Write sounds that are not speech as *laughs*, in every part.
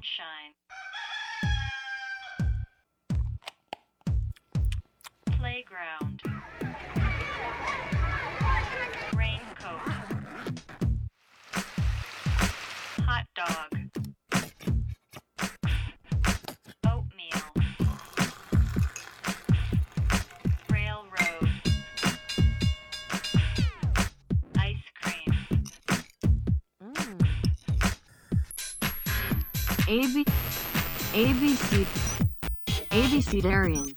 Sunshine. Playground. A B A B C A B C Darian。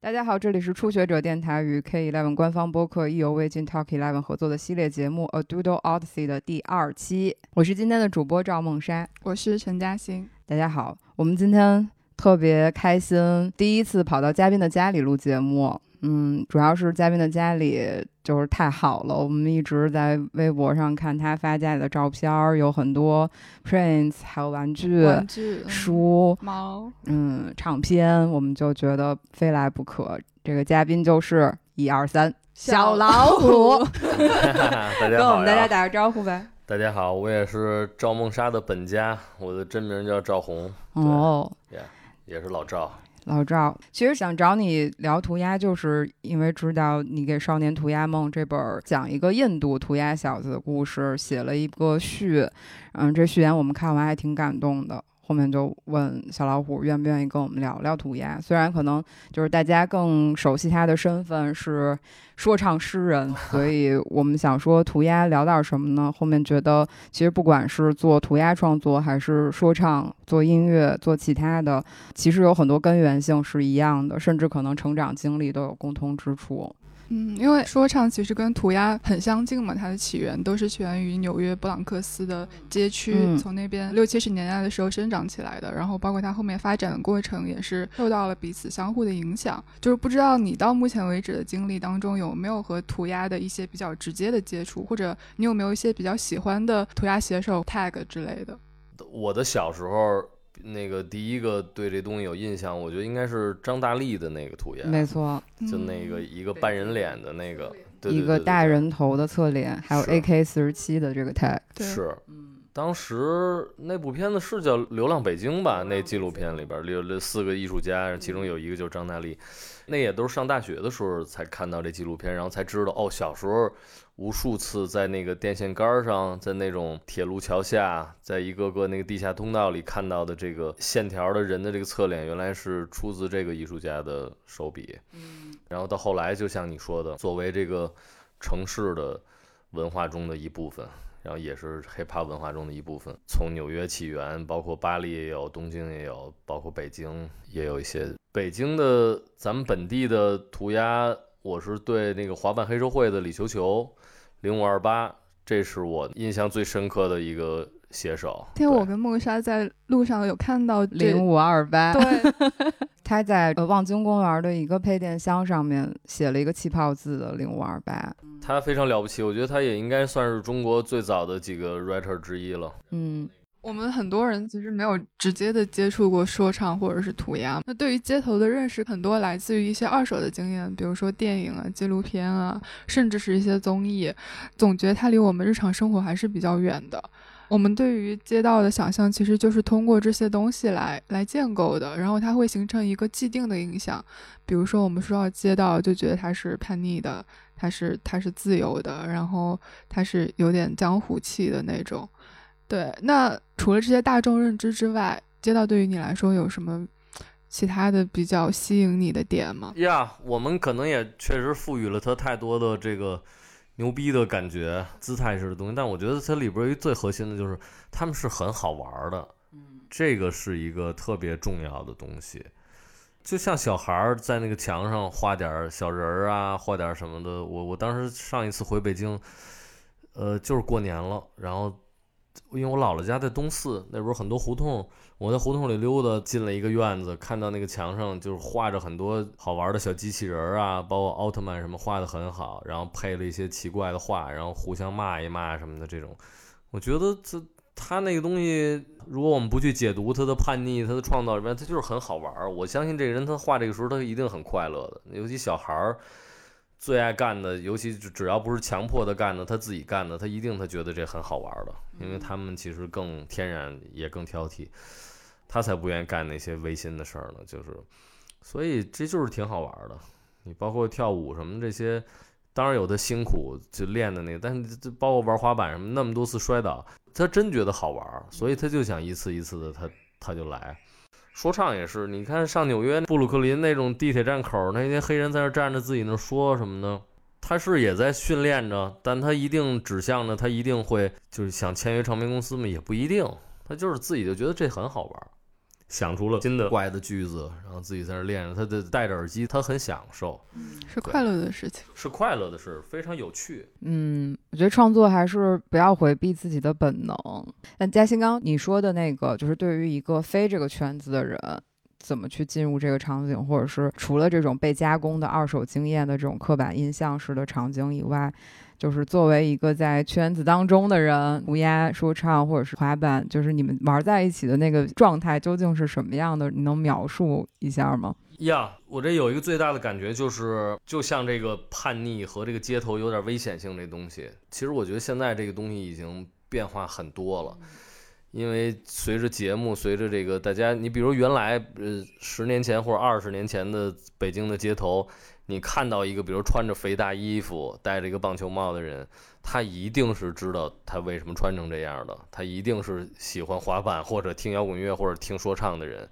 大家好，这里是初学者电台与 K Eleven 官方播客意犹未尽 Talk Eleven 合作的系列节目《A Doodle Odyssey》的第二期。我是今天的主播赵梦莎，我是陈嘉欣。大家好，我们今天特别开心，第一次跑到嘉宾的家里录节目。嗯，主要是嘉宾的家里就是太好了，我们一直在微博上看他发家里的照片儿，有很多 prints，还有玩具、玩具、嗯书，猫，嗯，唱片，我们就觉得非来不可。这个嘉宾就是一二三小老虎，*laughs* *laughs* 大家好跟我们大家！打个招呼呗。大家好，我也是赵梦莎的本家，我的真名叫赵红，哦，也也是老赵。老赵，其实想找你聊涂鸦，就是因为知道你给《少年涂鸦梦》这本讲一个印度涂鸦小子的故事，写了一个序，嗯，这序言我们看完还挺感动的。后面就问小老虎愿不愿意跟我们聊聊涂鸦，虽然可能就是大家更熟悉他的身份是说唱诗人，*laughs* 所以我们想说涂鸦聊点什么呢？后面觉得其实不管是做涂鸦创作，还是说唱、做音乐、做其他的，其实有很多根源性是一样的，甚至可能成长经历都有共通之处。嗯，因为说唱其实跟涂鸦很相近嘛，它的起源都是起源于纽约布朗克斯的街区，嗯从那边六七十年代的时候生长起来的。然后包括它后面发展的过程，也是受到了彼此相互的影响。就是不知道你到目前为止的经历当中，有没有和涂鸦的一些比较直接的接触，或者你有没有一些比较喜欢的涂鸦写手 tag 之类的？我的小时候，那个第一个对这东西有印象，我觉得应该是张大力的那个涂鸦，没错，就那个一个半人脸的那个，对一个大。人头的侧脸，还有 AK 四十七的这个 tag。是，当时那部片子是叫《流浪北京》吧？那纪录片里边有这四个艺术家，其中有一个就是张大力。那也都是上大学的时候才看到这纪录片，然后才知道哦，小时候无数次在那个电线杆上，在那种铁路桥下，在一个个那个地下通道里看到的这个线条的人的这个侧脸，原来是出自这个艺术家的手笔。然后到后来，就像你说的，作为这个城市的文化中的一部分，然后也是 hiphop 文化中的一部分。从纽约起源，包括巴黎也有，东京也有，包括北京也有一些。北京的咱们本地的涂鸦，我是对那个滑板黑社会的李球球，零五二八，这是我印象最深刻的一个写手。对因为我跟梦莎在路上有看到这零五二八，对，他在呃望京公园的一个配电箱上面写了一个气泡字的零五二八。他非常了不起，我觉得他也应该算是中国最早的几个 writer 之一了。嗯，我们很多人其实没有直接的接触过说唱或者是涂鸦，那对于街头的认识很多来自于一些二手的经验，比如说电影啊、纪录片啊，甚至是一些综艺，总觉得它离我们日常生活还是比较远的。我们对于街道的想象，其实就是通过这些东西来来建构的，然后它会形成一个既定的印象。比如说，我们说到街道，就觉得它是叛逆的，它是它是自由的，然后它是有点江湖气的那种。对，那除了这些大众认知之外，街道对于你来说有什么其他的比较吸引你的点吗？呀我们可能也确实赋予了它太多的这个牛逼的感觉、姿态式的东西，但我觉得它里边一最核心的就是他们是很好玩的，嗯这个是一个特别重要的东西。就像小孩儿在那个墙上画点小人儿啊，画点什么的。我我当时上一次回北京，呃，就是过年了，然后因为我姥姥家在东四，那边儿很多胡同，我在胡同里溜达，进了一个院子，看到那个墙上就是画着很多好玩的小机器人儿啊，包括奥特曼什么画的很好，然后配了一些奇怪的画，然后互相骂一骂什么的这种，我觉得这他那个东西，如果我们不去解读他的叛逆、他的创造里面，他就是很好玩儿。我相信这个人他画这个时候他一定很快乐的，尤其小孩儿最爱干的，尤其只只要不是强迫他干的，他自己干的，他一定他觉得这很好玩的，因为他们其实更天然，也更挑剔。他才不愿意干那些违心的事儿呢。就是，所以这就是挺好玩的。你包括跳舞什么这些，当然有的辛苦就练的那个，但是这包括玩滑板什么，那么多次摔倒，他真觉得好玩，所以他就想一次一次的他他就来。说唱也是，你看上纽约布鲁克林那种地铁站口，那些黑人在那站着自己那说什么呢？他是也在训练着，但他一定指向着他一定会就是想签约唱片公司吗？也不一定，他就是自己就觉得这很好玩，想出了新的怪的句子，然后自己在那儿练着，他的戴着耳机，他很享受，是快乐的事情。是快乐的事，非常有趣。嗯，我觉得创作还是不要回避自己的本能。但嘉欣刚刚你说的那个，就是对于一个非这个圈子的人，怎么去进入这个场景，或者是除了这种被加工的二手经验的这种刻板印象式的场景以外，就是作为一个在圈子当中的人，涂鸦、说唱或者是滑板，就是你们玩在一起的那个状态究竟是什么样的？你能描述一下吗？呀我这有一个最大的感觉就是，就像这个叛逆和这个街头有点危险性这东西，其实我觉得现在这个东西已经变化很多了。因为随着节目，随着这个大家，你比如原来呃十年前或者二十年前的北京的街头，你看到一个比如穿着肥大衣服、戴着一个棒球帽的人，他一定是知道他为什么穿成这样的，他一定是喜欢滑板或者听摇滚乐或者听说唱的人，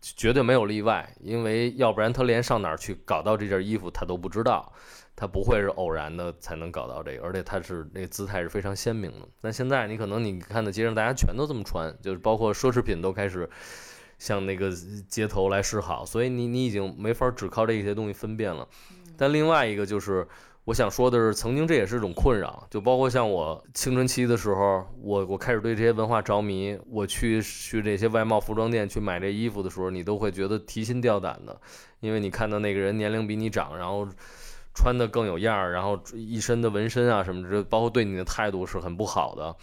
绝对没有例外，因为要不然他连上哪儿去搞到这件衣服他都不知道。他不会是偶然的才能搞到这个，而且他是那姿态是非常鲜明的。但现在你可能你看到街上大家全都这么穿，就是包括奢侈品都开始向那个街头来示好，所以你你已经没法只靠这些东西分辨了。但另外一个就是我想说的是，曾经这也是一种困扰，就包括像我青春期的时候，我我开始对这些文化着迷，我去去这些外贸服装店去买这衣服的时候，你都会觉得提心吊胆的，因为你看到那个人年龄比你长，然后。穿的更有样儿，然后一身的纹身啊什么的，包括对你的态度是很不好的。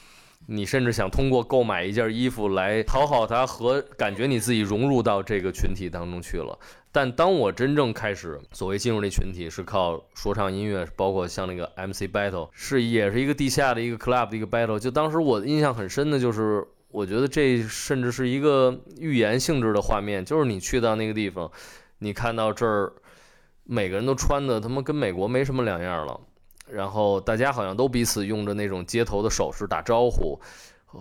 你甚至想通过购买一件衣服来讨好他和感觉你自己融入到这个群体当中去了。但当我真正开始所谓进入这群体，是靠说唱音乐，包括像那个 MC battle，是也是一个地下的一个 club 的一个 battle。就当时我印象很深的就是，我觉得这甚至是一个预言性质的画面，就是你去到那个地方，你看到这儿。每个人都穿的他妈跟美国没什么两样了，然后大家好像都彼此用着那种街头的手势打招呼，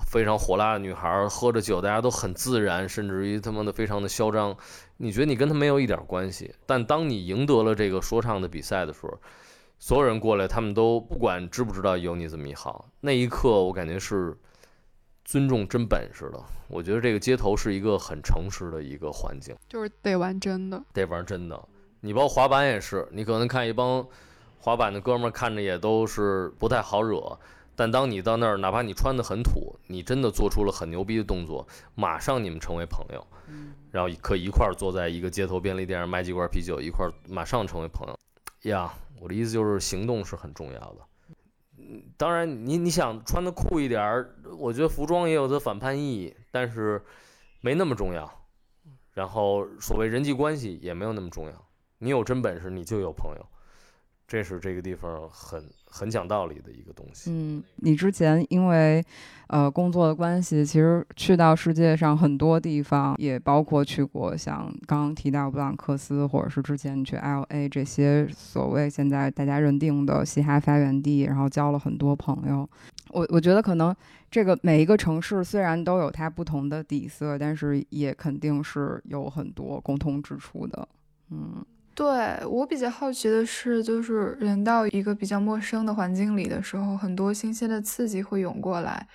非常火辣的女孩喝着酒，大家都很自然，甚至于他妈的非常的嚣张。你觉得你跟他没有一点关系，但当你赢得了这个说唱的比赛的时候，所有人过来，他们都不管知不知道有你这么一行，那一刻我感觉是尊重真本事的。我觉得这个街头是一个很诚实的一个环境，就是得玩真的。得玩真的。你包括滑板也是，你可能看一帮滑板的哥们儿看着也都是不太好惹，但当你到那儿，哪怕你穿的很土，你真的做出了很牛逼的动作，马上你们成为朋友，然后可以一块儿坐在一个街头便利店上买几罐啤酒，一块儿马上成为朋友。呀，我的意思就是行动是很重要的。嗯，当然你你想穿的酷一点儿，我觉得服装也有它反叛意义，但是没那么重要。然后所谓人际关系也没有那么重要。你有真本事，你就有朋友，这是这个地方很很讲道理的一个东西。嗯，你之前因为呃工作的关系，其实去到世界上很多地方，也包括去过像刚刚提到布朗克斯，或者是之前你去 L A 这些所谓现在大家认定的嘻哈发源地，然后交了很多朋友。我我觉得可能这个每一个城市虽然都有它不同的底色，但是也肯定是有很多共通之处的。嗯。对我比较好奇的是，就是人到一个比较陌生的环境里的时候，很多新鲜的刺激会涌过来，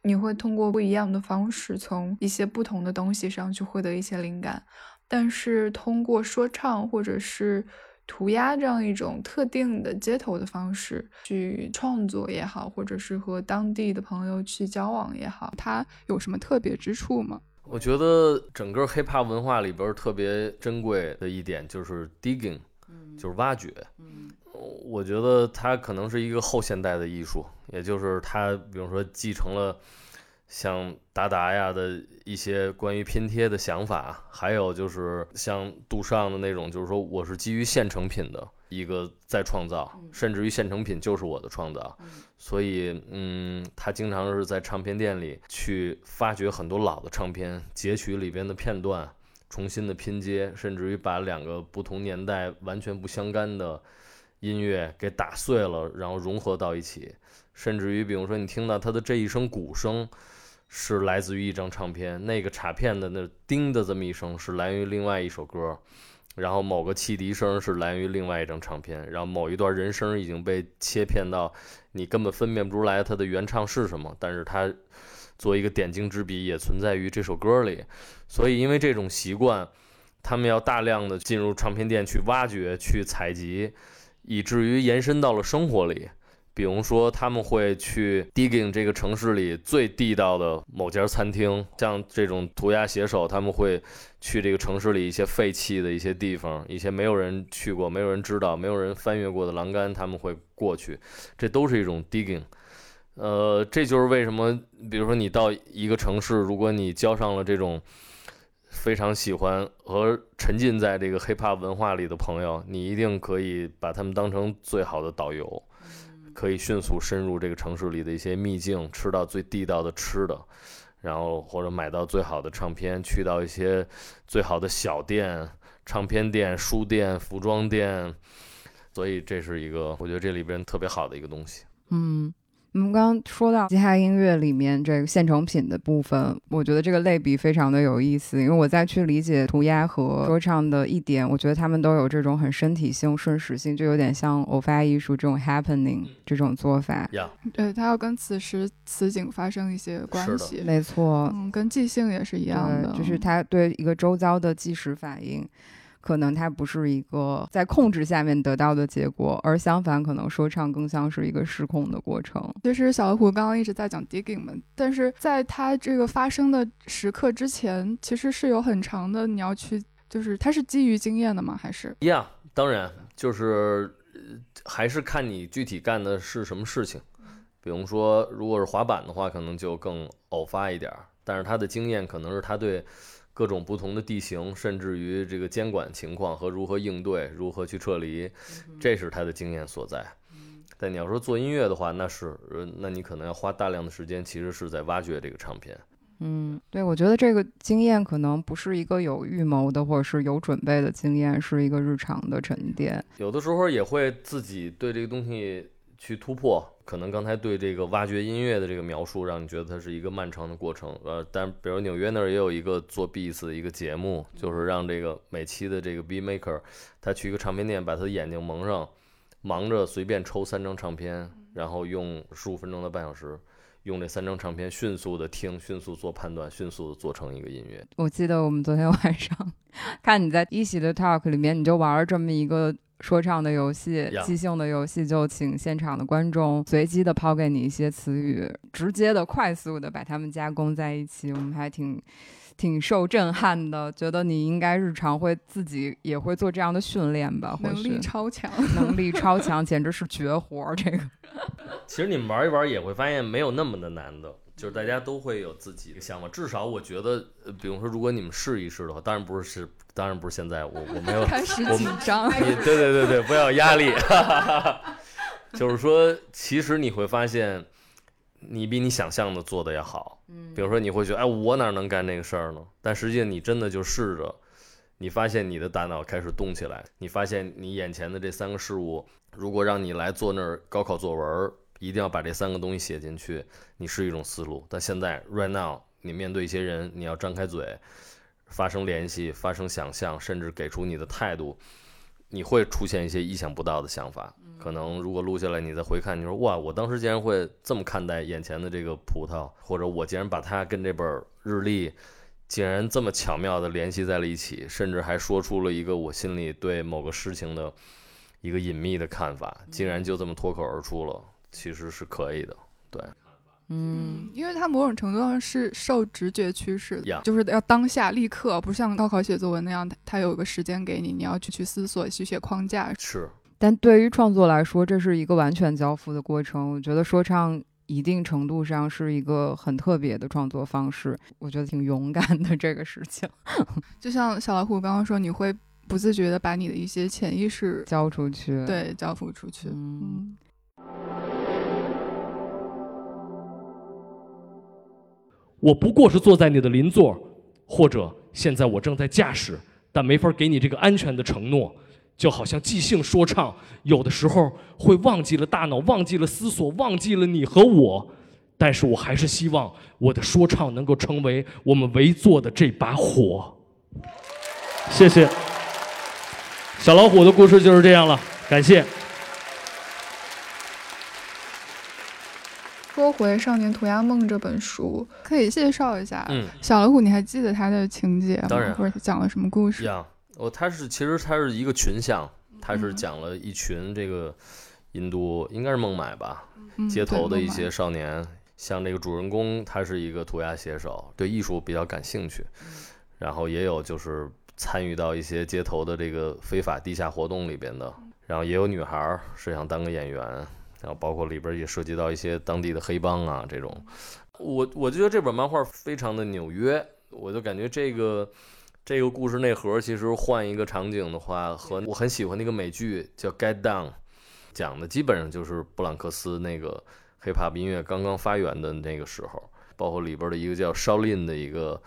你会通过不一样的方式，从一些不同的东西上去获得一些灵感。但是通过说唱或者是涂鸦这样一种特定的街头的方式去创作也好，或者是和当地的朋友去交往也好，它有什么特别之处吗？我觉得整个 hiphop 文化里边特别珍贵的一点就是 digging，就是挖掘。我觉得它可能是一个后现代的艺术，也就是它，比如说继承了像达达呀的一些关于拼贴的想法，还有就是像杜尚的那种，就是说我是基于现成品的一个再创造，甚至于现成品就是我的创造。所以，嗯，他经常是在唱片店里去发掘很多老的唱片，截取里边的片段，重新的拼接，甚至于把两个不同年代完全不相干的音乐给打碎了，然后融合到一起。甚至于，比如说你听到他的这一声鼓声。是来自于一张唱片，那个卡片的那叮的这么一声是来源于另外一首歌，然后某个汽笛声是来源于另外一张唱片，然后某一段人声已经被切片到你根本分辨不出来它的原唱是什么，但是它作为一个点睛之笔也存在于这首歌里，所以因为这种习惯，他们要大量的进入唱片店去挖掘、去采集，以至于延伸到了生活里。比如说，他们会去 digging 这个城市里最地道的某家餐厅，像这种涂鸦写手，他们会去这个城市里一些废弃的一些地方，一些没有人去过、没有人知道、没有人翻越过的栏杆，他们会过去，这都是一种 digging。呃，这就是为什么，比如说你到一个城市，如果你交上了这种非常喜欢和沉浸在这个 hip hop 文化里的朋友，你一定可以把他们当成最好的导游。可以迅速深入这个城市里的一些秘境，吃到最地道的吃的，然后或者买到最好的唱片，去到一些最好的小店、唱片店、书店、服装店，所以这是一个我觉得这里边特别好的一个东西。嗯。我们刚刚说到吉他音乐里面这个现成品的部分，我觉得这个类比非常的有意思。因为我在去理解涂鸦和说唱的一点，我觉得他们都有这种很身体性、瞬时性，就有点像偶发艺术这种 happening 这种做法。呀，对，它要跟此时此景发生一些关系。没错，嗯，跟即兴也是一样的，就是它对一个周遭的即时反应。可能它不是一个在控制下面得到的结果，而相反，可能说唱更像是一个失控的过程。其实小老虎刚刚一直在讲 digging 嘛，但是在它这个发生的时刻之前，其实是有很长的你要去，就是它是基于经验的吗？还是？呀，当然，就是还是看你具体干的是什么事情。比如说，如果是滑板的话，可能就更偶发一点儿，但是他的经验可能是他对。各种不同的地形，甚至于这个监管情况和如何应对、如何去撤离，这是他的经验所在。但你要说做音乐的话，那是，那你可能要花大量的时间，其实是在挖掘这个唱片。嗯，对，我觉得这个经验可能不是一个有预谋的，或者是有准备的经验，是一个日常的沉淀。有的时候也会自己对这个东西。去突破，可能刚才对这个挖掘音乐的这个描述，让你觉得它是一个漫长的过程。呃，但比如纽约那儿也有一个做 beats 的一个节目，就是让这个每期的这个 beat maker，他去一个唱片店，把他的眼睛蒙上，忙着随便抽三张唱片，然后用十五分钟到半小时，用这三张唱片迅速的听，迅速做判断，迅速的做成一个音乐。我记得我们昨天晚上 *laughs* 看你在一席的 talk 里面，你就玩了这么一个。说唱的游戏，即兴的游戏，就请现场的观众随机的抛给你一些词语，直接的、快速的把它们加工在一起。我们还挺挺受震撼的，觉得你应该日常会自己也会做这样的训练吧？能力超强，能力超强，*laughs* 简直是绝活儿。这个，其实你们玩一玩也会发现没有那么的难的。就是大家都会有自己的想法，至少我觉得，比如说，如果你们试一试的话，当然不是是，当然不是现在，我我没有 *laughs* 开始紧张，对对对对，不要压力，*laughs* 就是说，其实你会发现，你比你想象的做的要好。嗯，比如说你会觉得，哎，我哪能干那个事儿呢？但实际上你真的就试着，你发现你的大脑开始动起来，你发现你眼前的这三个事物，如果让你来做那儿高考作文。一定要把这三个东西写进去，你是一种思路。但现在，right now，你面对一些人，你要张开嘴，发生联系，发生想象，甚至给出你的态度，你会出现一些意想不到的想法。可能如果录下来，你再回看，你说哇，我当时竟然会这么看待眼前的这个葡萄，或者我竟然把它跟这本日历，竟然这么巧妙地联系在了一起，甚至还说出了一个我心里对某个事情的一个隐秘的看法，竟然就这么脱口而出了。其实是可以的，对，嗯，因为它某种程度上是受直觉驱使的，就是要当下立刻，不像高考写作文那样，它有个时间给你，你要去去思索、去写框架。是，但对于创作来说，这是一个完全交付的过程。我觉得说唱一定程度上是一个很特别的创作方式，我觉得挺勇敢的这个事情，*laughs* 就像小老虎刚刚说，你会不自觉的把你的一些潜意识交出去。，对交付出去。嗯，嗯，我不过是坐在你的邻座，或者现在我正在驾驶，但没法给你这个安全的承诺。就好像即兴说唱，有的时候会忘记了大脑，忘记了思索，忘记了你和我。但是我还是希望我的说唱能够成为我们围坐的这把火。谢谢，小老虎的故事就是这样了，感谢。说回《少年涂鸦梦》这本书，可以介绍一下。嗯，小老虎，你还记得它的情节吗？当然或者讲了什么故事？呀，哦，它是其实它是一个群像，它是嗯讲了一群这个印度应该是孟买吧，嗯街头的一些少年，像这个主人公他是一个涂鸦写手，对艺术比较感兴趣，然后也有就是参与到一些街头的这个非法地下活动里边的，然后也有女孩儿是想当个演员，然后包括里边也涉及到一些当地的黑帮啊这种，我我就觉得这本漫画非常的纽约，我就感觉这个。这个故事内核其实换一个场景的话，和我很喜欢那个美剧叫《Get Down》，讲的基本上就是布朗克斯那个 hiphop 音乐刚刚发源的那个时候，包括里边的一个叫 Shaolin 的一个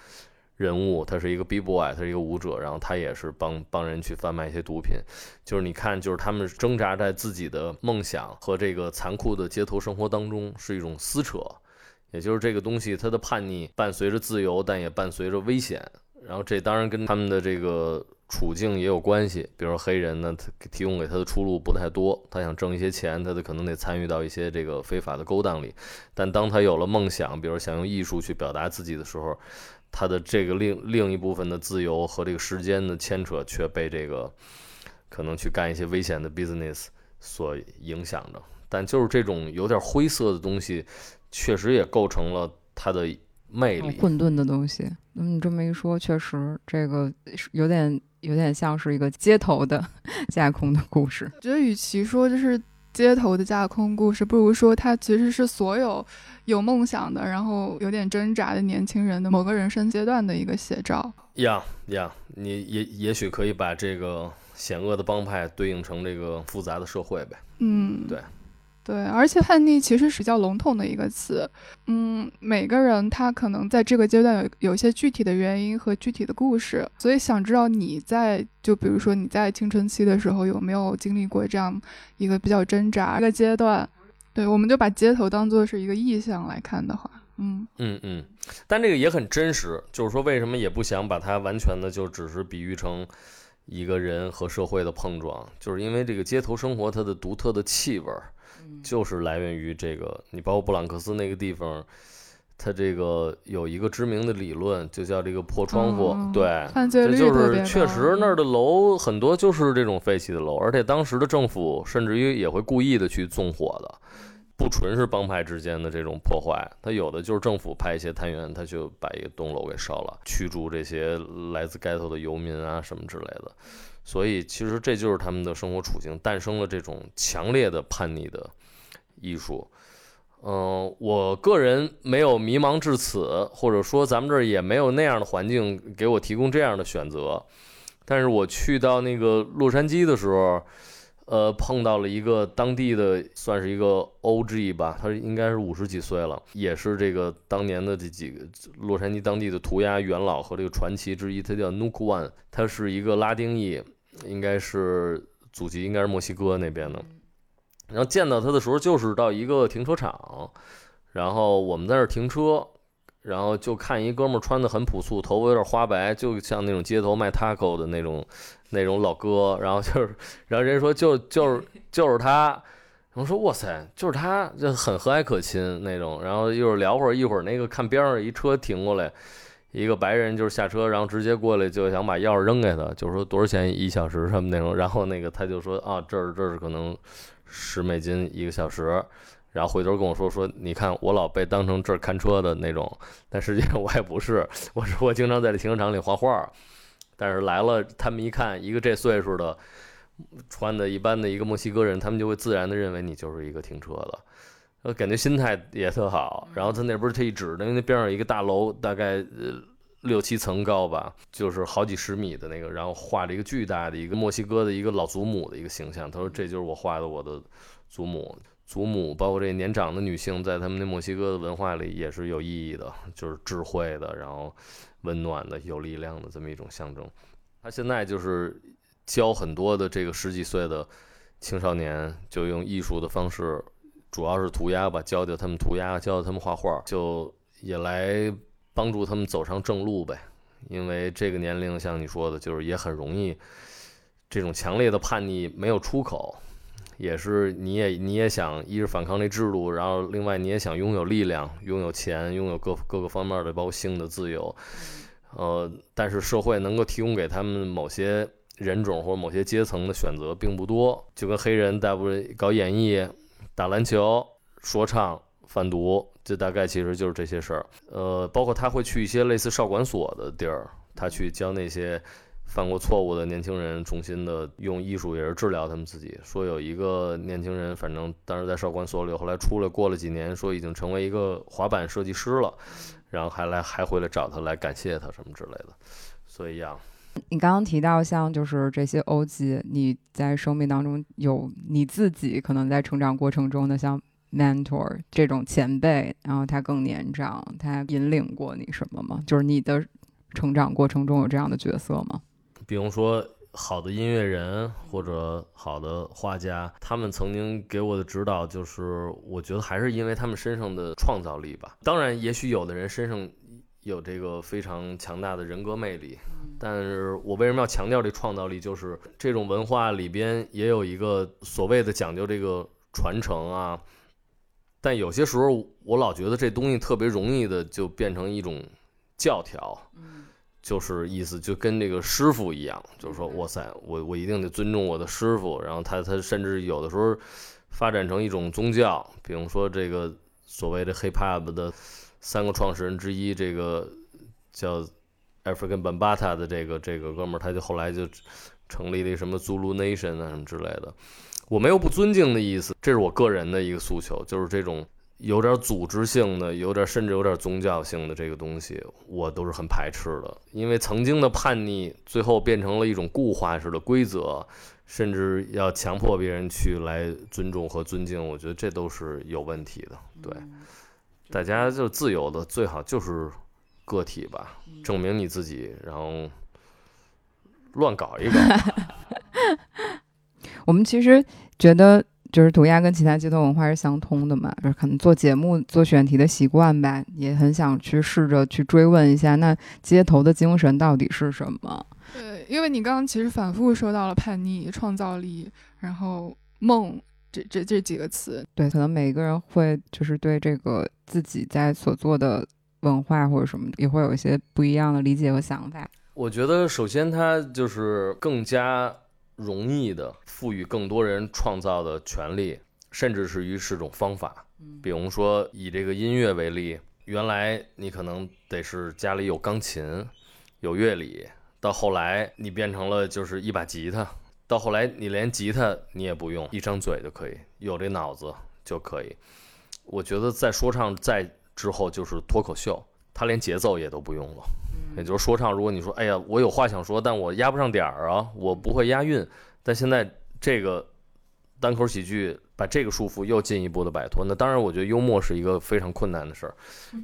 人物，他是一个 B boy，他是一个舞者，然后他也是帮帮人去贩卖一些毒品。就是你看，就是他们挣扎在自己的梦想和这个残酷的街头生活当中，是一种撕扯。也就是这个东西，它的叛逆伴随着自由，但也伴随着危险。然后这当然跟他们的这个处境也有关系。比如说黑人呢，他提供给他的出路不太多，他想挣一些钱，他的可能得参与到一些这个非法的勾当里。但当他有了梦想，比如想用艺术去表达自己的时候，他的这个另另一部分的自由和这个时间的牵扯却被这个可能去干一些危险的 business 所影响着。但就是这种有点灰色的东西，确实也构成了他的魅力。混沌的东西。嗯，你这么一说，确实这个是有点有点像是一个街头的 *laughs* 架空的故事。我觉得与其说就是街头的架空故事，不如说它其实是所有有梦想的，然后有点挣扎的年轻人的某个人生阶段的一个写照。呀呀，你也也许可以把这个险恶的帮派对应成这个复杂的社会呗。嗯，对。对，而且叛逆其实是比较笼统的一个词，嗯，每个人他可能在这个阶段有有一些具体的原因和具体的故事，所以想知道你在就比如说你在青春期的时候有没有经历过这样一个比较挣扎一个阶段？对，我们就把街头当做是一个意象来看的话，嗯嗯嗯，但这个也很真实，就是说为什么也不想把它完全的就只是比喻成一个人和社会的碰撞，就是因为这个街头生活它的独特的气味儿。就是来源于这个，你包括布朗克斯那个地方，它这个有一个知名的理论，就叫这个破窗户。嗯对，犯罪率这就是确实那儿的楼很多就是这种废弃的楼，而且当时的政府甚至于也会故意的去纵火的，不纯是帮派之间的这种破坏，他有的就是政府派一些探员，他就把一个栋楼给烧了，驱逐这些来自街头的游民啊什么之类的。所以其实这就是他们的生活处境，诞生了这种强烈的叛逆的艺术。嗯、我个人没有迷茫至此，或者说咱们这儿也没有那样的环境给我提供这样的选择。但是我去到那个洛杉矶的时候，呃，碰到了一个当地的，算是一个 OG 吧，他应该是五十几岁了，也是这个当年的这几个洛杉矶当地的涂鸦元老和这个传奇之一，他叫 Nuke One，他是一个拉丁裔，应该是祖籍应该是墨西哥那边的。然后见到他的时候，就是到一个停车场，然后我们在那儿停车，然后就看一哥们儿穿的很朴素，头发有点花白，就像那种街头卖 taco 的那种那种老哥。然后就是，然后人家说就就是就是他，然后说哇塞，就是他，就很和蔼可亲那种。然后一会儿聊会儿，一会儿那个看边上一车停过来，一个白人就是下车，然后直接过来就想把钥匙扔给他，就是说多少钱一小时什么那种。然后那个他就说啊，这儿这儿可能十美金一个小时。然后回头跟我说说，你看我老被当成这儿看车的那种，但实际上我也不是，我说我经常在这停车场里画画，但是来了他们一看一个这岁数的，穿的一般的一个墨西哥人，他们就会自然的认为你就是一个停车的，呃，感觉心态也特好。然后他那不是他一指，因为那边上有一个大楼，大概呃六七层高吧，就是好几十米的那个，然后画了一个巨大的一个墨西哥的一个老祖母的一个形象。他说这就是我画的我的祖母。祖母包括这年长的女性，在他们那墨西哥的文化里也是有意义的，就是智慧的，然后温暖的、有力量的这么一种象征。他现在就是教很多的这个十几岁的青少年，就用艺术的方式，主要是涂鸦吧，教教他们涂鸦，教教他们画画，就也来帮助他们走上正路呗。因为这个年龄，像你说的，就是也很容易这种强烈的叛逆没有出口。也是，你也你也想一是反抗这制度，然后另外你也想拥有力量、拥有钱、拥有各各个方面的包括性的自由，呃，但是社会能够提供给他们某些人种或者某些阶层的选择并不多，就跟黑人大部分搞演艺、打篮球、说唱、贩毒，这大概其实就是这些事儿。呃，包括他会去一些类似少管所的地儿，他去教那些。犯过错误的年轻人，重新的用艺术也是治疗他们自己。说有一个年轻人，反正当时在少管所里，后来出来过了几年，说已经成为一个滑板设计师了，然后还来还回来找他来感谢他什么之类的。所以呀，你刚刚提到像就是这些欧吉，你在生命当中有你自己可能在成长过程中的像 mentor 这种前辈，然后他更年长，他引领过你什么吗？就是你的成长过程中有这样的角色吗？比如说，好的音乐人或者好的画家，他们曾经给我的指导，就是我觉得还是因为他们身上的创造力吧。当然，也许有的人身上有这个非常强大的人格魅力，但是我为什么要强调这创造力？就是这种文化里边也有一个所谓的讲究这个传承啊。但有些时候，我老觉得这东西特别容易的就变成一种教条。就是意思就跟这个师傅一样，就是说，哇塞，我我一定得尊重我的师傅。然后他他甚至有的时候发展成一种宗教，比如说这个所谓的 hip hop 的三个创始人之一，这个叫 African Bambata 的这个这个哥们儿，他就后来就成立了什么 Zulu Nation 啊什么之类的。我没有不尊敬的意思，这是我个人的一个诉求，就是这种。有点组织性的，有点甚至有点宗教性的这个东西，我都是很排斥的。因为曾经的叛逆，最后变成了一种固化式的规则，甚至要强迫别人去来尊重和尊敬，我觉得这都是有问题的。对，大家就自由的，最好就是个体吧，证明你自己，然后乱搞一搞。*laughs* 我们其实觉得。就是涂鸦跟其他街头文化是相通的嘛，就是可能做节目做选题的习惯吧，也很想去试着去追问一下，那街头的精神到底是什么？对，因为你刚刚其实反复说到了叛逆、创造力，然后梦这这这几个词。对，可能每个人会就是对这个自己在所做的文化或者什么，也会有一些不一样的理解和想法。我觉得首先它就是更加。容易的赋予更多人创造的权利，甚至是于是种方法。比如说以这个音乐为例，原来你可能得是家里有钢琴，有乐理，到后来你变成了就是一把吉他，到后来你连吉他你也不用，一张嘴就可以，有这脑子就可以。我觉得在说唱在之后就是脱口秀，他连节奏也都不用了。也就是说唱，如果你说，哎呀，我有话想说，但我压不上点儿啊，我不会押韵。但现在这个单口喜剧把这个束缚又进一步的摆脱。那当然，我觉得幽默是一个非常困难的事儿。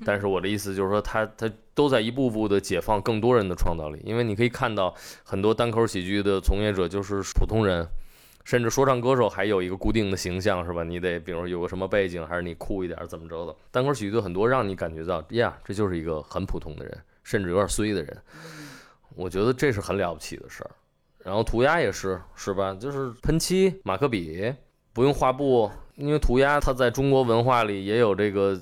但是我的意思就是说，他他都在一步步的解放更多人的创造力。因为你可以看到很多单口喜剧的从业者就是普通人，甚至说唱歌手还有一个固定的形象，是吧？你得比如有个什么背景，还是你酷一点，怎么着的？单口喜剧的很多让你感觉到，呀，这就是一个很普通的人。甚至有点衰的人，我觉得这是很了不起的事儿。然后涂鸦也是，是吧？就是喷漆、马克笔，不用画布，因为涂鸦它在中国文化里也有这个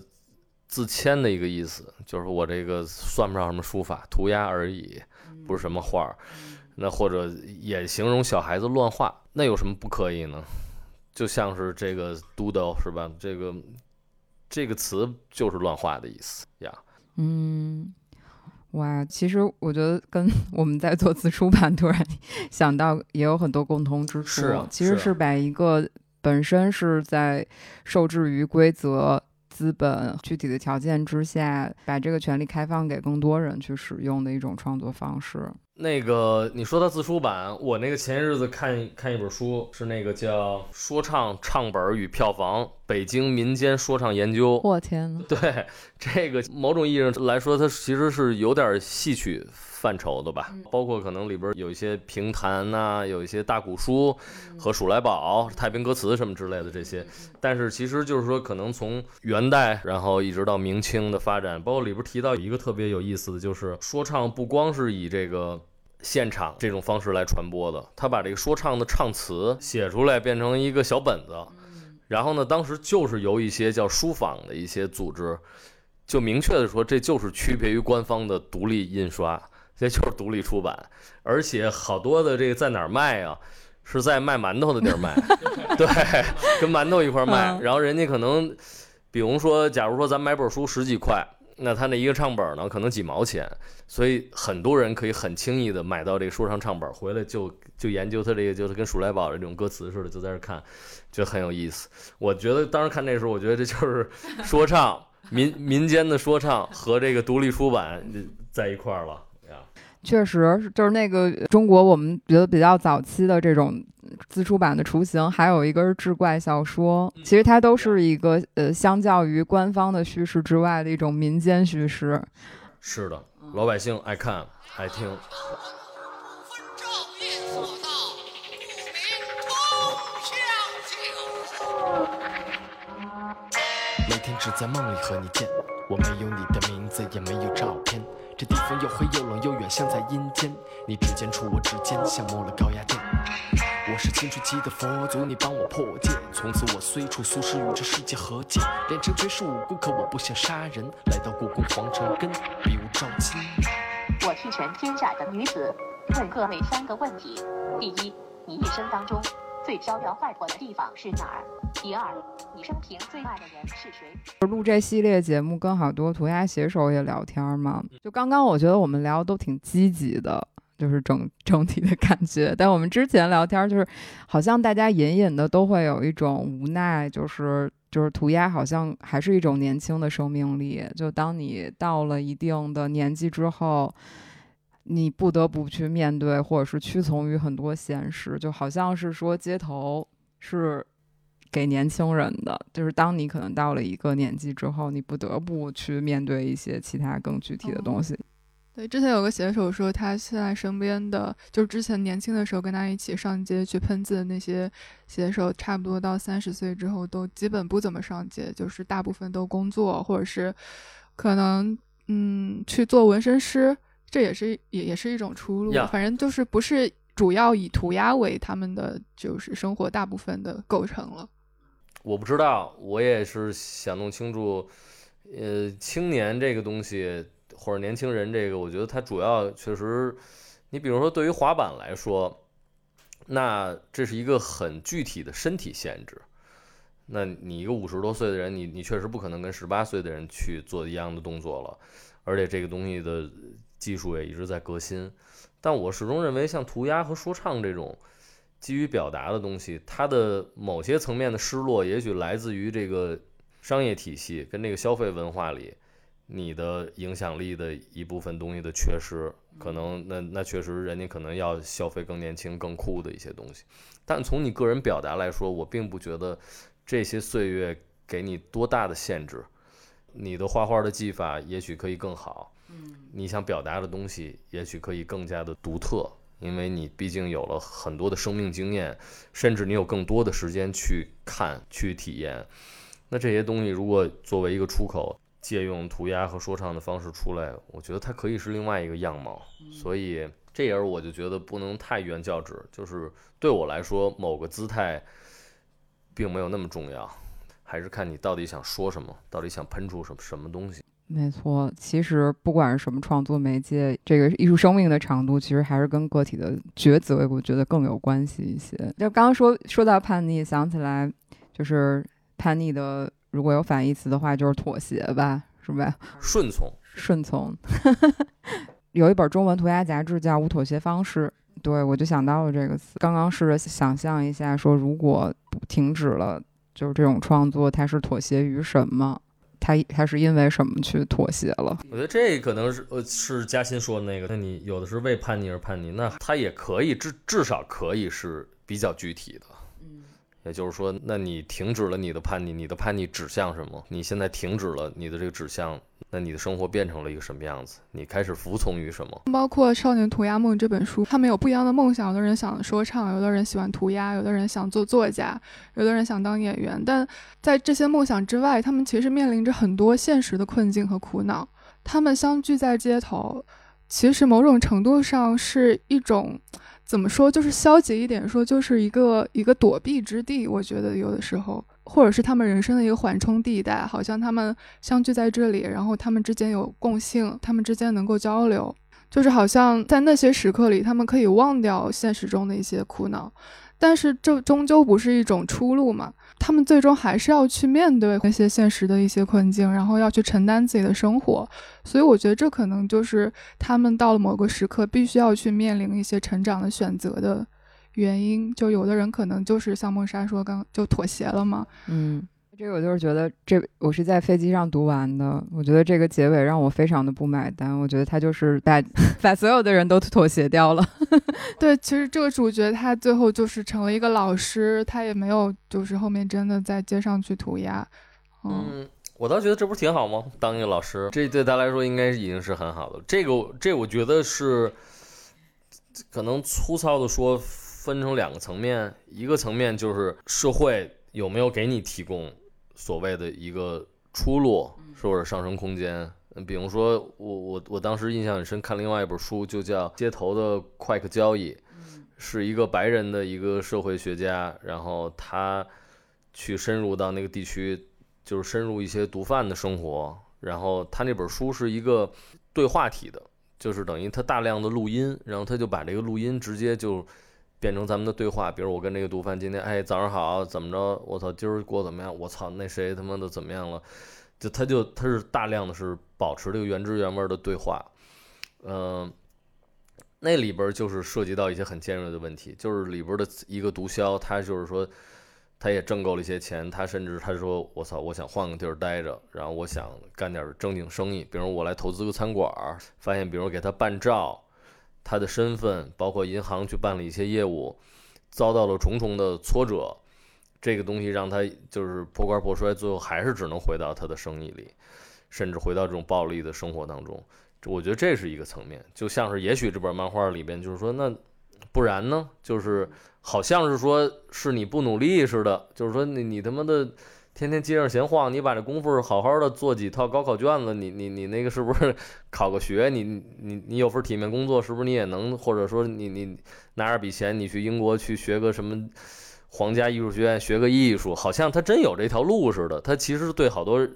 自谦的一个意思，就是我这个算不上什么书法，涂鸦而已，不是什么画儿。那或者也形容小孩子乱画，那有什么不可以呢？就像是这个 doodle 是吧？这个这个词就是乱画的意思呀。嗯。哇，其实我觉得跟 *laughs* 我们在做自出版，突然 *laughs* 想到也有很多共通之处。是啊，其实是把一个本身是在受制于规则、资本、具体的条件之下，把这个权利开放给更多人去使用的一种创作方式。那个你说到自出版，我那个前些日子看看一本书，是那个叫《说唱唱本与票房：北京民间说唱研究》。我天呐，对这个某种意义上来说，它其实是有点戏曲范畴的吧，包括可能里边有一些评弹呐、有一些大鼓书和鼠来宝、太平歌词什么之类的这些。但是其实就是说，可能从元代，然后一直到明清的发展，包括里边提到一个特别有意思的就是说唱不光是以这个。现场这种方式来传播的，他把这个说唱的唱词写出来，变成一个小本子，然后呢，当时就是由一些叫书坊的一些组织，就明确的说，这就是区别于官方的独立印刷，这就是独立出版，而且好多的这个在哪儿卖啊？是在卖馒头的地儿卖，*laughs* 对，跟馒头一块卖，然后人家可能，比如说，假如说咱买本书十几块。那他那一个唱本呢，可能几毛钱，所以很多人可以很轻易的买到这个说唱唱本，回来就就研究他这个，就是跟鼠来宝的这种歌词似的，就在这看，就很有意思。我觉得当时看那时候，我觉得这就是说唱民民间的说唱和这个独立出版在一块儿了呀。确实，就是那个中国，我们觉得比较早期的这种。自出版的雏形，还有一个是志怪小说，其实它都是一个呃，相较于官方的叙事之外的一种民间叙事。是的，老百姓爱看爱听。每天只在梦里和你见，我没有你的名字，也没有照片。这地方又黑又冷又远，像在阴间。你指尖触我指尖，像摸了高压电。我是青春期的佛祖，你帮我破戒。从此我虽处俗世，与这世界和解。练成绝世武功，可我不想杀人。来到故宫皇城，根比武招亲。我替全天下的女子问各位三个问题：第一，你一生当中最逍遥快活的地方是哪儿？第二，你生平最爱的人是谁？录这系列节目跟好多涂鸦写手也聊天嘛。就刚刚我觉得我们聊都挺积极的。就是整整体的感觉，但我们之前聊天就是，好像大家隐隐的都会有一种无奈，就是就是涂鸦好像还是一种年轻的生命力。就当你到了一定的年纪之后，你不得不去面对或者是屈从于很多现实，就好像是说街头是给年轻人的，就是当你可能到了一个年纪之后，你不得不去面对一些其他更具体的东西。对，之前有个写手说，他现在身边的，就是之前年轻的时候跟他一起上街去喷字的那些写手，差不多到三十岁之后都基本不怎么上街，就是大部分都工作，或者是可能嗯去做纹身师，这也是也也是一种出路。反正就是不是主要以涂鸦为他们的就是生活大部分的构成了。我不知道，我也是想弄清楚，呃，青年这个东西。或者年轻人这个，我觉得它主要确实，你比如说对于滑板来说，那这是一个很具体的身体限制。那你一个五十多岁的人，你你确实不可能跟十八岁的人去做一样的动作了，而且这个东西的技术也一直在革新。但我始终认为，像涂鸦和说唱这种基于表达的东西，它的某些层面的失落，也许来自于这个商业体系跟这个消费文化里。你的影响力的一部分东西的缺失，可能那那确实人家可能要消费更年轻、更酷的一些东西，但从你个人表达来说，我并不觉得这些岁月给你多大的限制。你的画画的技法也许可以更好，嗯，你想表达的东西也许可以更加的独特，因为你毕竟有了很多的生命经验，甚至你有更多的时间去看、去体验。那这些东西如果作为一个出口，借用涂鸦和说唱的方式出来，我觉得它可以是另外一个样貌，所以这也是我就觉得不能太原教旨，就是对我来说某个姿态并没有那么重要，还是看你到底想说什么，到底想喷出什么什么东西。没错，其实不管是什么创作媒介，这个艺术生命的长度其实还是跟个体的抉择，我觉得更有关系一些。就刚刚说说到叛逆，想起来就是叛逆的。如果有反义词的话，就是妥协吧，是吧？顺从，顺从。*laughs* 有一本中文涂鸦杂志叫《无妥协方式》，对我就想到了这个词。刚刚试着想象一下，说如果停止了，就是这种创作，它是妥协于什么？他他是因为什么去妥协了？我觉得这可能是呃是嘉欣说的那个，那你有的是为叛逆而叛逆，那他也可以至至少可以是比较具体的。也就是说，那你停止了你的叛逆，你的叛逆指向什么？你现在停止了你的这个指向，那你的生活变成了一个什么样子？你开始服从于什么？包括《少年涂鸦梦》这本书，他们有不一样的梦想。有的人想说唱，有的人喜欢涂鸦，有的人想做作家，有的人想当演员。但在这些梦想之外，他们其实面临着很多现实的困境和苦恼。他们相聚在街头，其实某种程度上是一种。怎么说？就是消极一点说，就是一个一个躲避之地。我觉得有的时候，或者是他们人生的一个缓冲地带，好像他们相聚在这里，然后他们之间有共性，他们之间能够交流，就是好像在那些时刻里，他们可以忘掉现实中的一些苦恼。但是这终究不是一种出路嘛？他们最终还是要去面对那些现实的一些困境，然后要去承担自己的生活。所以我觉得这可能就是他们到了某个时刻必须要去面临一些成长的选择的原因。就有的人可能就是像梦莎说，刚就妥协了嘛。嗯。这个我就是觉得，这我是在飞机上读完的。我觉得这个结尾让我非常的不买单。我觉得他就是把把所有的人都妥协掉了。*laughs* 对，其实这个主角他最后就是成了一个老师，他也没有就是后面真的在街上去涂鸦。嗯，我倒觉得这不是挺好吗？当一个老师，这对他来说应该已经是很好的。这个这我觉得是可能粗糙的说，分成两个层面，一个层面就是社会有没有给你提供。所谓的一个出路，或者上升空间。比如说，我我我当时印象很深，看另外一本书，就叫《街头的快克交易》，是一个白人的一个社会学家，然后他去深入到那个地区，就是深入一些毒贩的生活。然后他那本书是一个对话体的，就是等于他大量的录音，然后他就把这个录音直接就。变成咱们的对话，比如我跟那个毒贩今天，哎，早上好，怎么着？我操，今儿过怎么样？我操，那谁他妈的怎么样了？就他就他是大量的是保持这个原汁原味的对话，嗯，那里边就是涉及到一些很尖锐的问题，就是里边的一个毒枭，他就是说他也挣够了一些钱，他甚至他说我操，我想换个地儿待着，然后我想干点正经生意，比如我来投资个餐馆，发现比如给他办照。他的身份包括银行去办理一些业务，遭到了重重的挫折，这个东西让他就是破罐破摔，最后还是只能回到他的生意里，甚至回到这种暴力的生活当中。我觉得这是一个层面，就像是也许这本漫画里边就是说，那不然呢？就是好像是说是你不努力似的，就是说你你他妈的。天天街上闲晃，你把这功夫好好的做几套高考卷子，你你你那个是不是 *laughs* 考个学？你你你有份体面工作，是不是你也能？或者说你你拿着笔钱，你去英国去学个什么皇家艺术学院学个艺术？好像他真有这条路似的。他其实对好多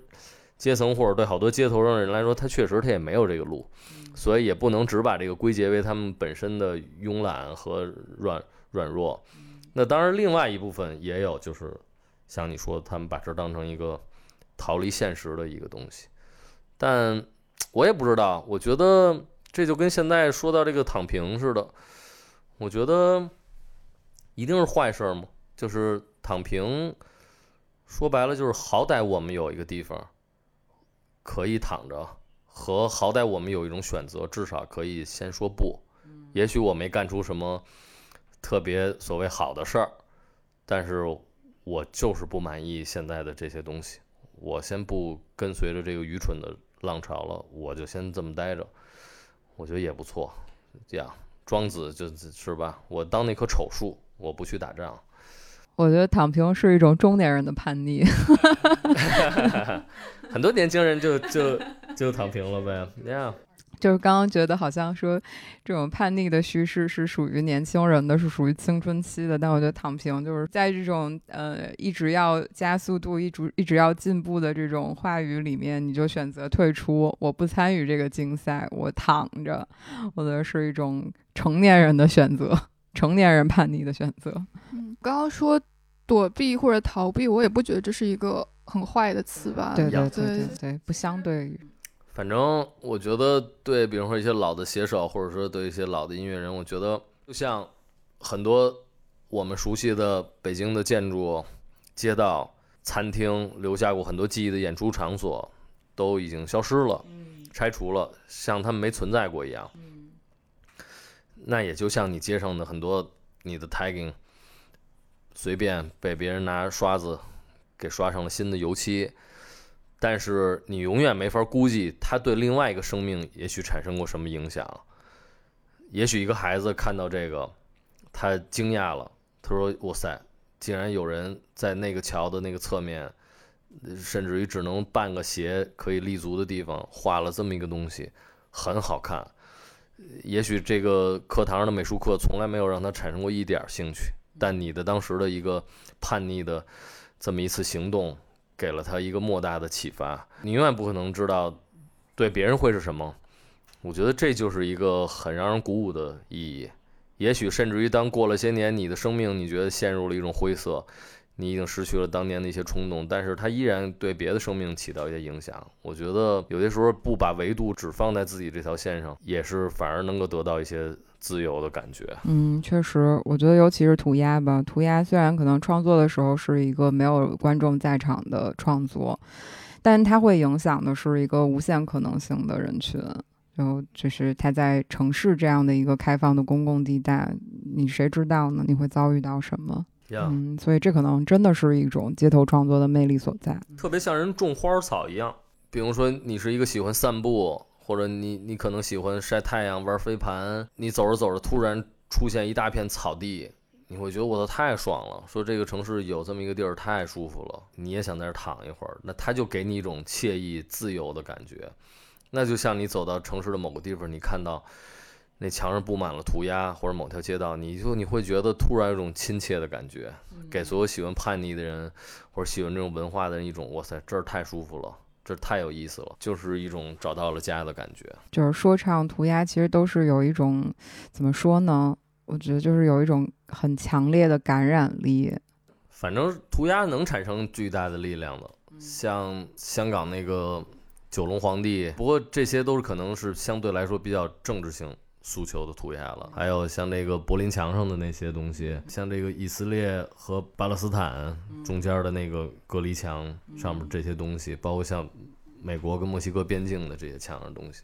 阶层或者对好多街头上的人来说，他确实他也没有这个路，所以也不能只把这个归结为他们本身的慵懒和软软弱。那当然，另外一部分也有就是。像你说，他们把这当成一个逃离现实的一个东西，但我也不知道。我觉得这就跟现在说到这个躺平似的，我觉得一定是坏事吗？就是躺平，说白了就是好歹我们有一个地方可以躺着，和好歹我们有一种选择，至少可以先说不。也许我没干出什么特别所谓好的事儿，但是。我就是不满意现在的这些东西，我先不跟随着这个愚蠢的浪潮了，我就先这么待着，我觉得也不错。这样，庄子就是吧，我当那棵丑树，我不去打仗。我觉得躺平是一种中年人的叛逆，*laughs* 很多年轻人就就就躺平了呗，这样。就是刚刚觉得好像说，这种叛逆的叙事是属于年轻人的，是属于青春期的。但我觉得躺平就是在这种呃一直要加速度、一直一直要进步的这种话语里面，你就选择退出，我不参与这个竞赛，我躺着。我觉得是一种成年人的选择，成年人叛逆的选择。嗯，刚刚说躲避或者逃避，我也不觉得这是一个很坏的词吧？对对对对对，不相对于。反正我觉得，对，比如说一些老的写手，或者说对一些老的音乐人，我觉得就像很多我们熟悉的北京的建筑，街道、餐厅留下过很多记忆的演出场所，都已经消失了，拆除了，像他们没存在过一样。那也就像你街上的很多你的 tagging，随便被别人拿刷子给刷上了新的油漆，但是你永远没法估计他对另外一个生命也许产生过什么影响。也许一个孩子看到这个，他惊讶了，他说：“哇塞，竟然有人在那个桥的那个侧面，甚至于只能半个鞋可以立足的地方画了这么一个东西，很好看。”也许这个课堂上的美术课从来没有让他产生过一点兴趣，但你的当时的一个叛逆的这么一次行动，给了他一个莫大的启发。你永远不可能知道对别人会是什么，我觉得这就是一个很让人鼓舞的意义。也许甚至于当过了些年，你的生命你觉得陷入了一种灰色。你已经失去了当年的一些冲动，但是它依然对别的生命起到一些影响。我觉得有些时候不把维度只放在自己这条线上，也是反而能够得到一些自由的感觉。嗯，确实，我觉得尤其是涂鸦吧，涂鸦虽然可能创作的时候是一个没有观众在场的创作，但它会影响的是一个无限可能性的人群。就就是它在城市这样的一个开放的公共地带，你谁知道呢？你会遭遇到什么？嗯，所以这可能真的是一种街头创作的魅力所在，特别像人种花草一样。比如说，你是一个喜欢散步，或者你你可能喜欢晒太阳、玩飞盘，你走着走着突然出现一大片草地，你会觉得我操太爽了，说这个城市有这么一个地儿太舒服了，你也想在这躺一会儿，那它就给你一种惬意、自由的感觉。那就像你走到城市的某个地方，你看到。那墙上布满了涂鸦，或者某条街道，你就你会觉得突然有种亲切的感觉，给所有喜欢叛逆的人，或者喜欢这种文化的人一种哇塞，这儿太舒服了，这太有意思了，就是一种找到了家的感觉。就是说唱、涂鸦，其实都是有一种怎么说呢？我觉得就是有一种很强烈的感染力。反正涂鸦能产生巨大的力量的，像香港那个九龙皇帝，不过这些都是可能是相对来说比较政治性。诉求的涂鸦了，还有像那个柏林墙上的那些东西，像这个以色列和巴勒斯坦中间的那个隔离墙上面这些东西，包括像美国跟墨西哥边境的这些墙上东西，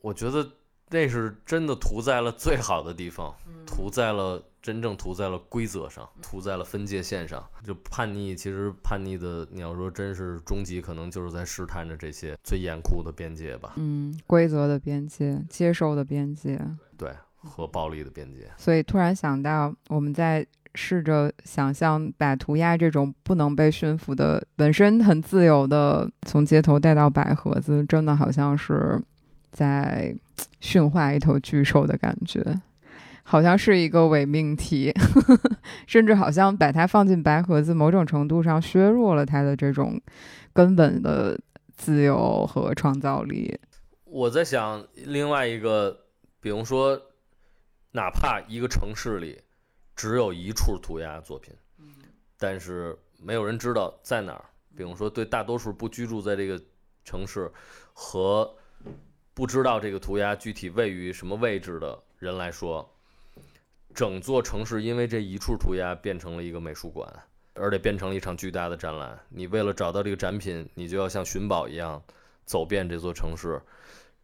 我觉得那是真的涂在了最好的地方，涂在了。真正涂在了规则上，涂在了分界线上。就叛逆，其实叛逆的，你要说真是终极，可能就是在试探着这些最严酷的边界吧。嗯，规则的边界，接受的边界，对，和暴力的边界。所以突然想到，我们在试着想象，把涂鸦这种不能被驯服的、本身很自由的，从街头带到百合子，真的好像是在 *tsk* 驯化一头巨兽的感觉。好像是一个伪命题，*laughs* 甚至好像把它放进白盒子，某种程度上削弱了它的这种根本的自由和创造力。我在想另外一个，比如说，哪怕一个城市里只有一处涂鸦作品，但是没有人知道在哪儿。比如说，对大多数不居住在这个城市和不知道这个涂鸦具体位于什么位置的人来说。整座城市因为这一处涂鸦变成了一个美术馆，而且变成了一场巨大的展览。你为了找到这个展品，你就要像寻宝一样走遍这座城市。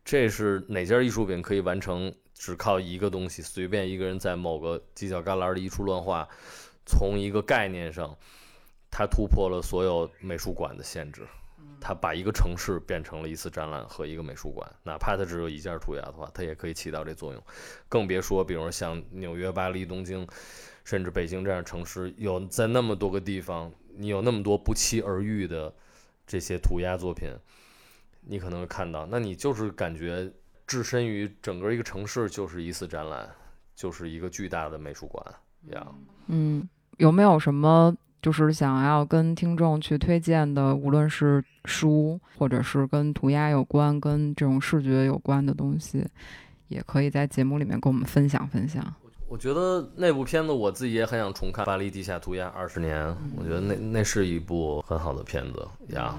这是哪件艺术品可以完成？只靠一个东西，随便一个人在某个犄角旮旯的一处乱画，从一个概念上，它突破了所有美术馆的限制。它把一个城市变成了一次展览和一个美术馆，哪怕它只有一件涂鸦的话，它也可以起到这作用。更别说，比如像纽约、巴黎、东京，甚至北京这样城市，有在那么多个地方，你有那么多不期而遇的这些涂鸦作品，你可能会看到，那你就是感觉置身于整个一个城市，就是一次展览，就是一个巨大的美术馆一样。嗯，有没有什么？就是想要跟听众去推荐的，无论是书，或者是跟涂鸦有关、跟这种视觉有关的东西，也可以在节目里面跟我们分享分享。我觉得那部片子我自己也很想重看，《巴黎地下涂鸦二十年》，我觉得那那是一部很好的片子呀。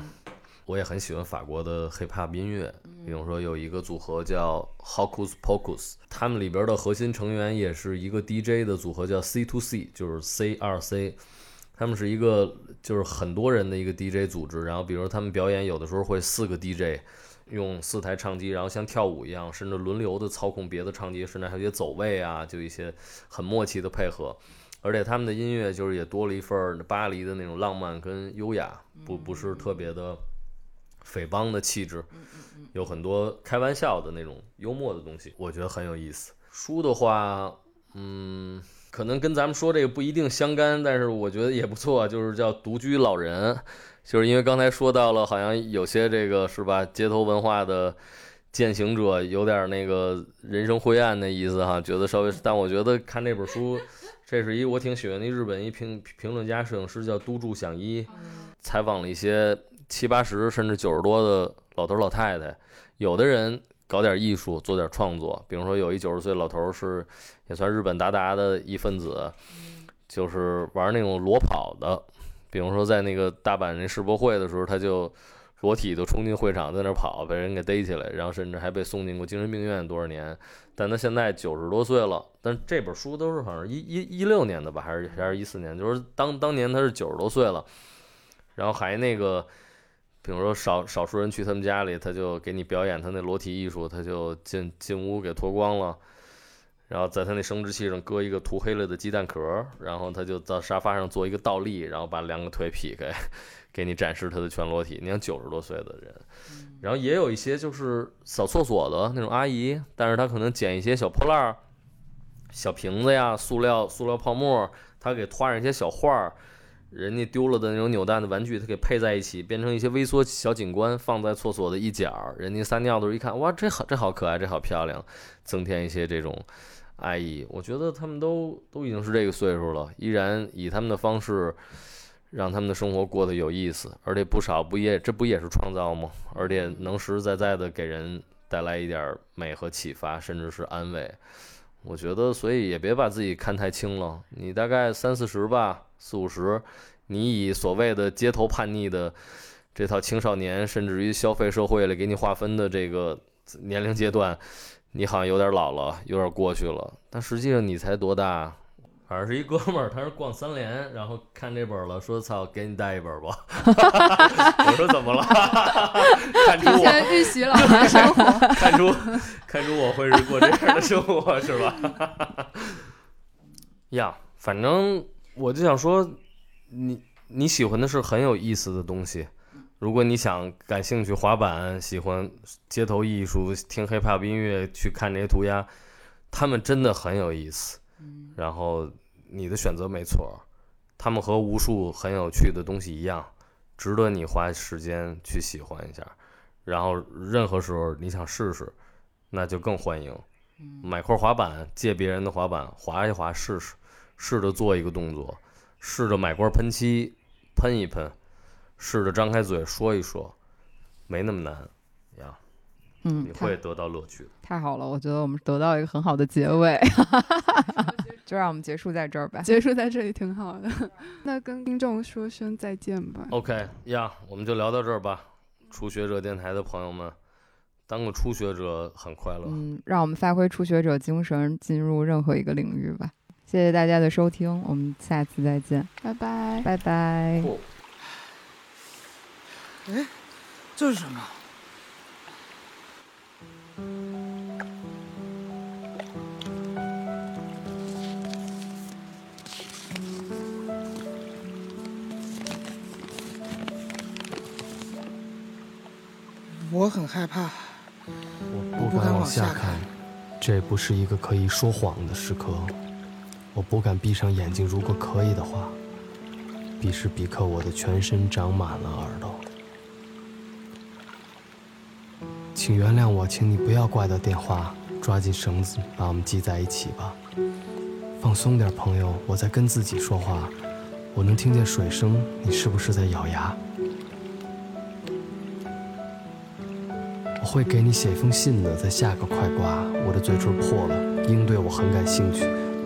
我也很喜欢法国的 hip hop 音乐，比如说有一个组合叫 Hocus Pocus，他们里边的核心成员也是一个 DJ 的组合叫 C to C，就是 C 二 C。他们是一个就是很多人的一个 DJ 组织，然后比如他们表演有的时候会四个 DJ 用四台唱机，然后像跳舞一样，甚至轮流的操控别的唱机，甚至还有一些走位啊，就一些很默契的配合。而且他们的音乐就是也多了一份巴黎的那种浪漫跟优雅，不不是特别的匪帮的气质，有很多开玩笑的那种幽默的东西，我觉得很有意思。书的话，嗯，可能跟咱们说这个不一定相干，但是我觉得也不错，就是叫《独居老人》，就是因为刚才说到了，好像有些这个是吧，街头文化的践行者有点那个人生灰暗的意思哈，觉得稍微，但我觉得看这本书。这是一我挺喜欢的日本一评评论家、摄影师叫都筑响一，采访了一些七八十甚至九十多的老头老太太，有的人搞点艺术，做点创作，比如说有一九十岁老头是也算日本达达的一份子，就是玩那种裸跑的，比如说在那个大阪那世博会的时候，他就裸体就冲进会场，在那跑，被人给逮起来，然后甚至还被送进过精神病院多少年。但他现在九十多岁了，但这本书都是好像一一一六年的吧，还是还是一四年？就是当当年他是九十多岁了，然后还那个，比如说少少数人去他们家里，他就给你表演他那裸体艺术，他就进进屋给脱光了，然后在他那生殖器上搁一个涂黑了的鸡蛋壳，然后他就到沙发上做一个倒立，然后把两个腿劈开，*laughs* 给你展示他的全裸体。你像九十多岁的人。然后也有一些就是扫厕所的那种阿姨，但是她可能捡一些小破烂儿、小瓶子呀、塑料、塑料泡沫，她给画上一些小画儿，人家丢了的那种扭蛋的玩具，她给配在一起，变成一些微缩小景观，放在厕所的一角。人家撒尿的时候一看，哇，这好，这好可爱，这好漂亮，增添一些这种爱意。我觉得他们都都已经是这个岁数了，依然以他们的方式。让他们的生活过得有意思，而且不少不也这不也是创造吗？而且能实实在在的给人带来一点美和启发，甚至是安慰。我觉得，所以也别把自己看太轻了。你大概三四十吧，四五十，你以所谓的街头叛逆的这套青少年，甚至于消费社会里给你划分的这个年龄阶段，你好像有点老了，有点过去了。但实际上你才多大？反正是一哥们儿，他是逛三联，然后看这本了，说：“操，给你带一本吧。*laughs* ”我说：“怎么了？” *laughs* 看出我预习老年 *laughs* 生活，看出看出我会是过这样的生活是吧？呀，反正我就想说，你你喜欢的是很有意思的东西。如果你想感兴趣滑板，喜欢街头艺术，听 hiphop 音乐，去看这些涂鸦，他们真的很有意思。然后。你的选择没错，他们和无数很有趣的东西一样，值得你花时间去喜欢一下。然后任何时候你想试试，那就更欢迎。买块滑板，借别人的滑板滑一滑试试，试着做一个动作，试着买罐喷漆喷一喷，试着张开嘴说一说，没那么难呀。嗯，你会得到乐趣的。太好了，我觉得我们得到一个很好的结尾。*laughs* 就让我们结束在这儿吧，结束在这里挺好的。那跟听众说声再见吧。OK 呀，我们就聊到这儿吧。初学者电台的朋友们，当个初学者很快乐。嗯，让我们发挥初学者精神，进入任何一个领域吧。谢谢大家的收听，我们下次再见，拜拜，拜拜。哎，这是什么？我很害怕，我不敢往下看，这不是一个可以说谎的时刻。我不敢闭上眼睛，如果可以的话。彼时彼刻，我的全身长满了耳朵。请原谅我，请你不要挂掉电话，抓紧绳子把我们系在一起吧。放松点，朋友，我在跟自己说话，我能听见水声，你是不是在咬牙？我会给你写一封信的，在下个快挂。我的嘴唇破了，鹰对我很感兴趣，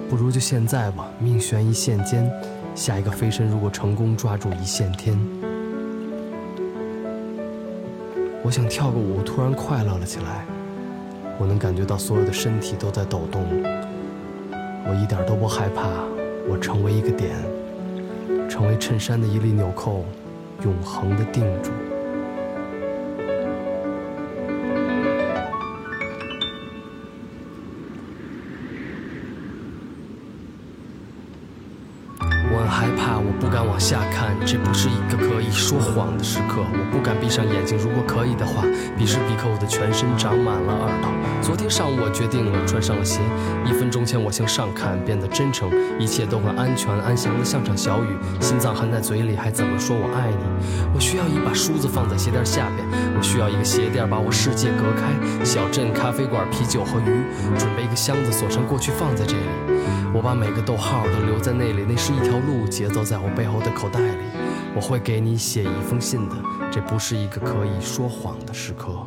不如就现在吧。命悬一线间，下一个飞身如果成功抓住一线天，我想跳个舞，突然快乐了起来。我能感觉到所有的身体都在抖动，我一点都不害怕，我成为一个点。成为衬衫的一粒纽扣，永恒的定住。决定了，穿上了鞋。一分钟前我向上看，变得真诚，一切都很安全安详的像场小雨。心脏含在嘴里，还怎么说我爱你？我需要一把梳子放在鞋垫下边，我需要一个鞋垫把我世界隔开。小镇、咖啡馆、啤酒和鱼，准备一个箱子锁上过去放在这里。我把每个逗号都留在那里，那是一条路，节奏在我背后的口袋里。我会给你写一封信的，这不是一个可以说谎的时刻。